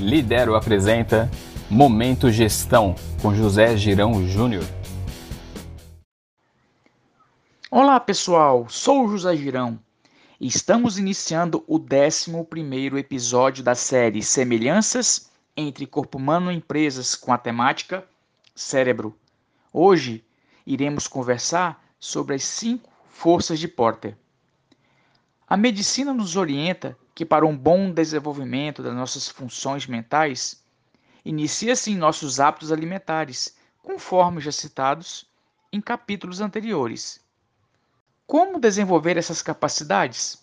Lidero apresenta Momento Gestão com José Girão Júnior. Olá pessoal, sou José Girão estamos iniciando o 11 episódio da série Semelhanças entre Corpo Humano e Empresas com a temática Cérebro. Hoje iremos conversar sobre as cinco forças de Porter. A medicina nos orienta que, para um bom desenvolvimento das nossas funções mentais, inicia-se em nossos hábitos alimentares, conforme já citados em capítulos anteriores. Como desenvolver essas capacidades?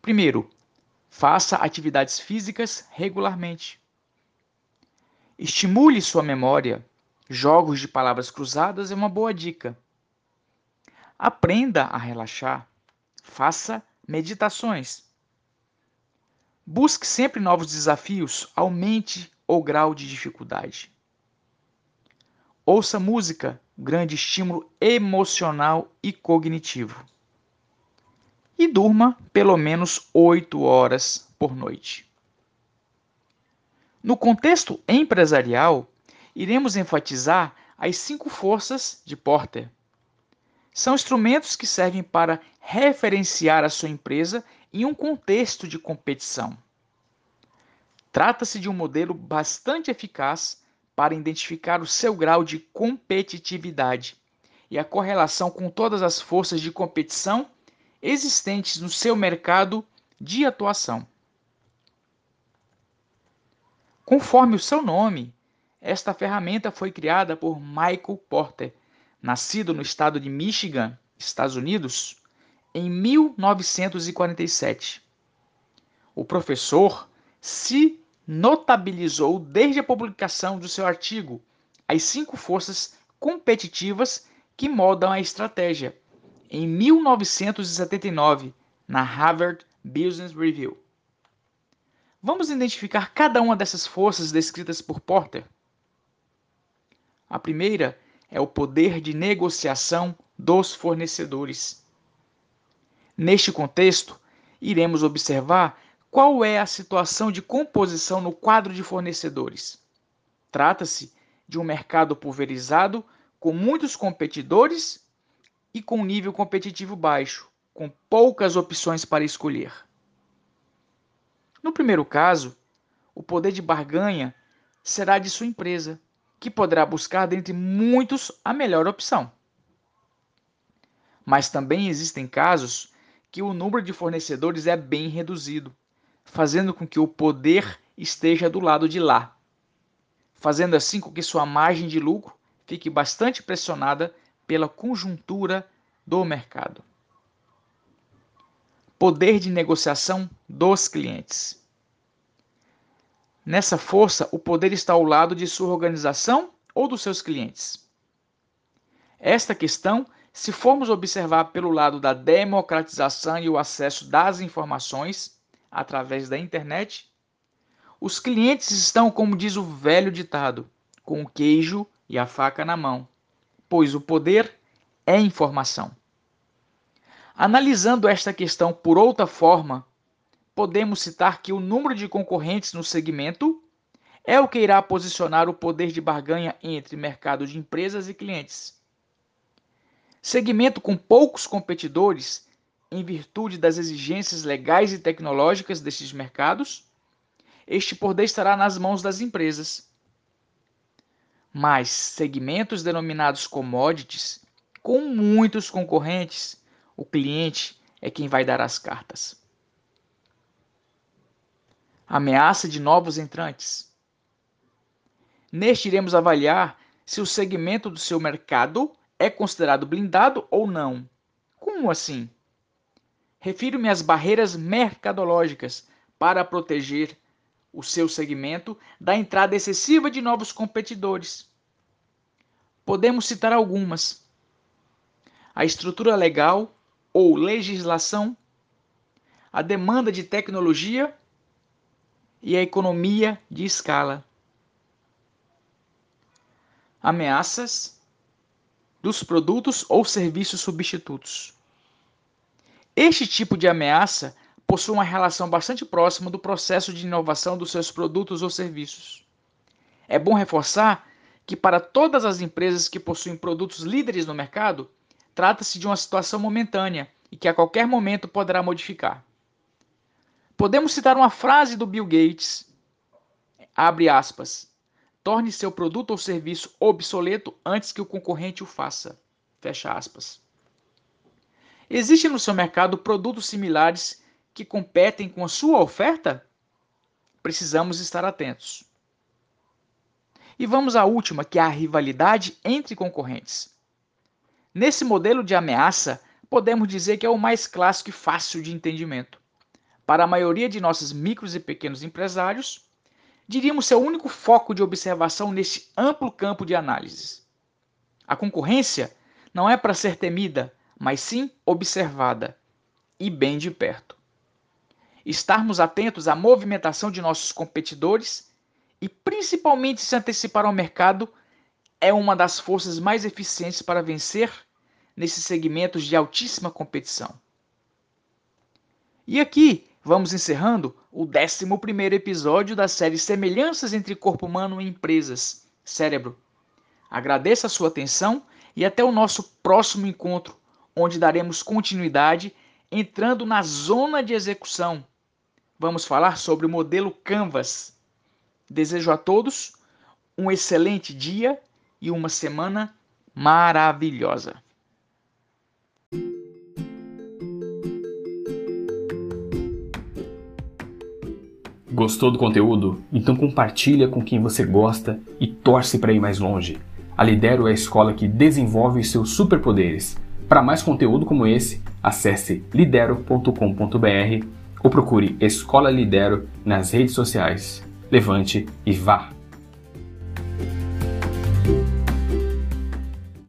Primeiro, faça atividades físicas regularmente. Estimule sua memória. Jogos de palavras cruzadas é uma boa dica. Aprenda a relaxar. Faça meditações. Busque sempre novos desafios, aumente o grau de dificuldade. Ouça música, grande estímulo emocional e cognitivo. E durma pelo menos 8 horas por noite. No contexto empresarial, iremos enfatizar as cinco forças de Porter são instrumentos que servem para referenciar a sua empresa em um contexto de competição. Trata-se de um modelo bastante eficaz para identificar o seu grau de competitividade e a correlação com todas as forças de competição existentes no seu mercado de atuação. Conforme o seu nome, esta ferramenta foi criada por Michael Porter nascido no estado de Michigan, Estados Unidos, em 1947. O professor se notabilizou desde a publicação do seu artigo As Cinco Forças Competitivas que Moldam a Estratégia, em 1979, na Harvard Business Review. Vamos identificar cada uma dessas forças descritas por Porter. A primeira é o poder de negociação dos fornecedores. Neste contexto, iremos observar qual é a situação de composição no quadro de fornecedores. Trata-se de um mercado pulverizado com muitos competidores e com nível competitivo baixo, com poucas opções para escolher. No primeiro caso, o poder de barganha será de sua empresa, que poderá buscar dentre muitos a melhor opção. Mas também existem casos que o número de fornecedores é bem reduzido, fazendo com que o poder esteja do lado de lá, fazendo assim com que sua margem de lucro fique bastante pressionada pela conjuntura do mercado. Poder de negociação dos clientes. Nessa força, o poder está ao lado de sua organização ou dos seus clientes? Esta questão, se formos observar pelo lado da democratização e o acesso das informações através da internet, os clientes estão, como diz o velho ditado, com o queijo e a faca na mão, pois o poder é informação. Analisando esta questão por outra forma, podemos citar que o número de concorrentes no segmento é o que irá posicionar o poder de barganha entre mercado de empresas e clientes. Segmento com poucos competidores, em virtude das exigências legais e tecnológicas destes mercados, este poder estará nas mãos das empresas. Mas segmentos denominados commodities, com muitos concorrentes, o cliente é quem vai dar as cartas ameaça de novos entrantes. Neste, iremos avaliar se o segmento do seu mercado é considerado blindado ou não. Como assim? Refiro-me às barreiras mercadológicas para proteger o seu segmento da entrada excessiva de novos competidores. Podemos citar algumas: a estrutura legal ou legislação, a demanda de tecnologia e a economia de escala. Ameaças dos produtos ou serviços substitutos. Este tipo de ameaça possui uma relação bastante próxima do processo de inovação dos seus produtos ou serviços. É bom reforçar que, para todas as empresas que possuem produtos líderes no mercado, trata-se de uma situação momentânea e que a qualquer momento poderá modificar. Podemos citar uma frase do Bill Gates, abre aspas, torne seu produto ou serviço obsoleto antes que o concorrente o faça, fecha aspas. Existem no seu mercado produtos similares que competem com a sua oferta? Precisamos estar atentos. E vamos à última, que é a rivalidade entre concorrentes. Nesse modelo de ameaça, podemos dizer que é o mais clássico e fácil de entendimento. Para a maioria de nossos micros e pequenos empresários, diríamos ser o único foco de observação neste amplo campo de análises. A concorrência não é para ser temida, mas sim observada e bem de perto. Estarmos atentos à movimentação de nossos competidores e principalmente se antecipar ao mercado é uma das forças mais eficientes para vencer nesses segmentos de altíssima competição. E aqui vamos encerrando o 11 episódio da série Semelhanças entre Corpo Humano e Empresas, Cérebro. Agradeço a sua atenção e até o nosso próximo encontro, onde daremos continuidade entrando na zona de execução. Vamos falar sobre o modelo Canvas. Desejo a todos um excelente dia e uma semana maravilhosa. Gostou do conteúdo? Então compartilha com quem você gosta e torce para ir mais longe. A Lidero é a escola que desenvolve os seus superpoderes. Para mais conteúdo como esse, acesse lidero.com.br ou procure Escola Lidero nas redes sociais. Levante e vá!